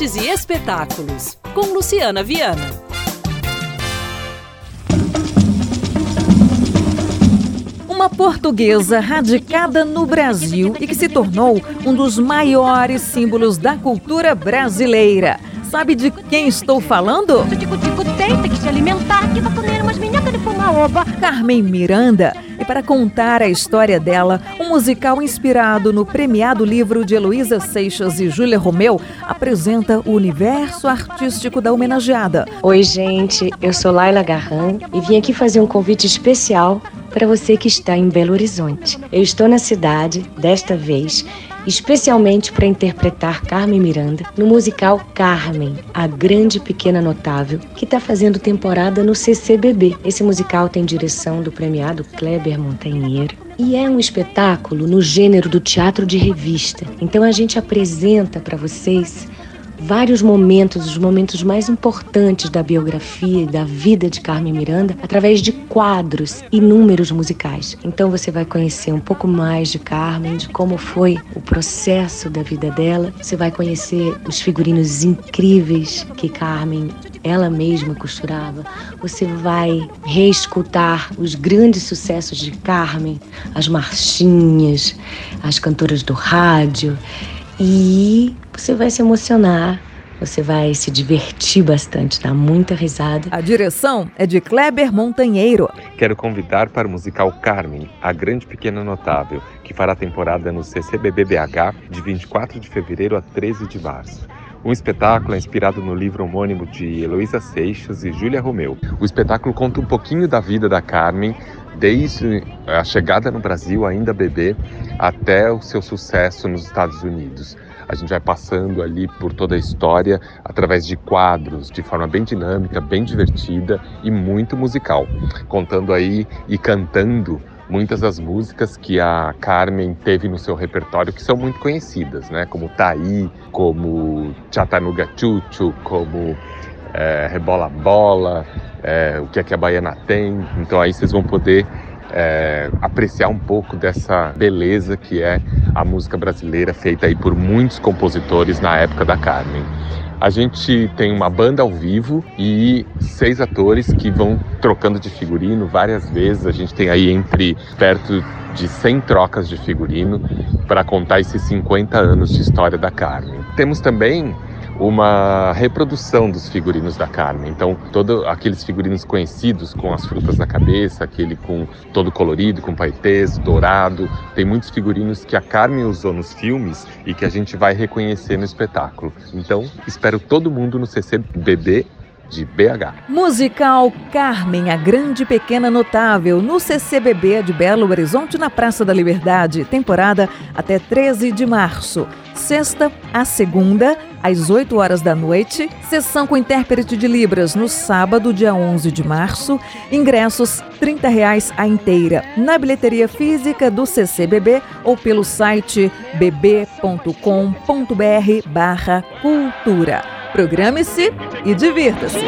e espetáculos, com Luciana Viana. Uma portuguesa radicada no Brasil e que se tornou um dos maiores símbolos da cultura brasileira. Sabe de quem estou falando? tem que se alimentar, que vai comer umas minhocas de fumaoba. Carmen Miranda. E para contar a história dela, um musical inspirado no premiado livro de Heloísa Seixas e Júlia Romeu apresenta o universo artístico da homenageada. Oi, gente, eu sou Laila Garran e vim aqui fazer um convite especial para você que está em Belo Horizonte. Eu estou na cidade, desta vez, especialmente para interpretar Carmen Miranda no musical Carmen, a grande pequena notável, que está fazendo temporada no CCBB. Esse musical tem direção do premiado Kleber Montanheiro e é um espetáculo no gênero do teatro de revista. Então a gente apresenta para vocês vários momentos, os momentos mais importantes da biografia e da vida de Carmen Miranda, através de quadros e números musicais. Então você vai conhecer um pouco mais de Carmen, de como foi o processo da vida dela. Você vai conhecer os figurinos incríveis que Carmen ela mesma costurava. Você vai reescutar os grandes sucessos de Carmen, as marchinhas, as cantoras do rádio e você vai se emocionar, você vai se divertir bastante, dar muita risada. A direção é de Kleber Montanheiro. Quero convidar para o musical Carmen, a grande pequena notável, que fará temporada no CCBBBH de 24 de fevereiro a 13 de março. Um espetáculo é inspirado no livro homônimo de Heloísa Seixas e Júlia Romeu. O espetáculo conta um pouquinho da vida da Carmen, desde a chegada no Brasil, ainda bebê, até o seu sucesso nos Estados Unidos. A gente vai passando ali por toda a história através de quadros, de forma bem dinâmica, bem divertida e muito musical, contando aí e cantando muitas das músicas que a Carmen teve no seu repertório que são muito conhecidas, né? Como Taí, como Chatanuga Chuchu, como é, Rebola Bola, é, o que é que a Baiana tem. Então aí vocês vão poder é, apreciar um pouco dessa beleza que é a música brasileira feita aí por muitos compositores na época da Carmen. A gente tem uma banda ao vivo e seis atores que vão trocando de figurino várias vezes. A gente tem aí entre perto de 100 trocas de figurino para contar esses 50 anos de história da Carmen. Temos também uma reprodução dos figurinos da Carmen. Então, todos aqueles figurinos conhecidos com as frutas na cabeça, aquele com todo colorido, com paetês, dourado, tem muitos figurinos que a Carmen usou nos filmes e que a gente vai reconhecer no espetáculo. Então, espero todo mundo no CCBB de BH. Musical Carmen, a Grande Pequena Notável, no CCBB de Belo Horizonte, na Praça da Liberdade. Temporada até 13 de março. Sexta a segunda, às 8 horas da noite. Sessão com intérprete de Libras no sábado, dia 11 de março. Ingressos 30 reais a inteira. Na bilheteria física do CCBB ou pelo site bb.com.br barra cultura. Programe-se e divirta-se.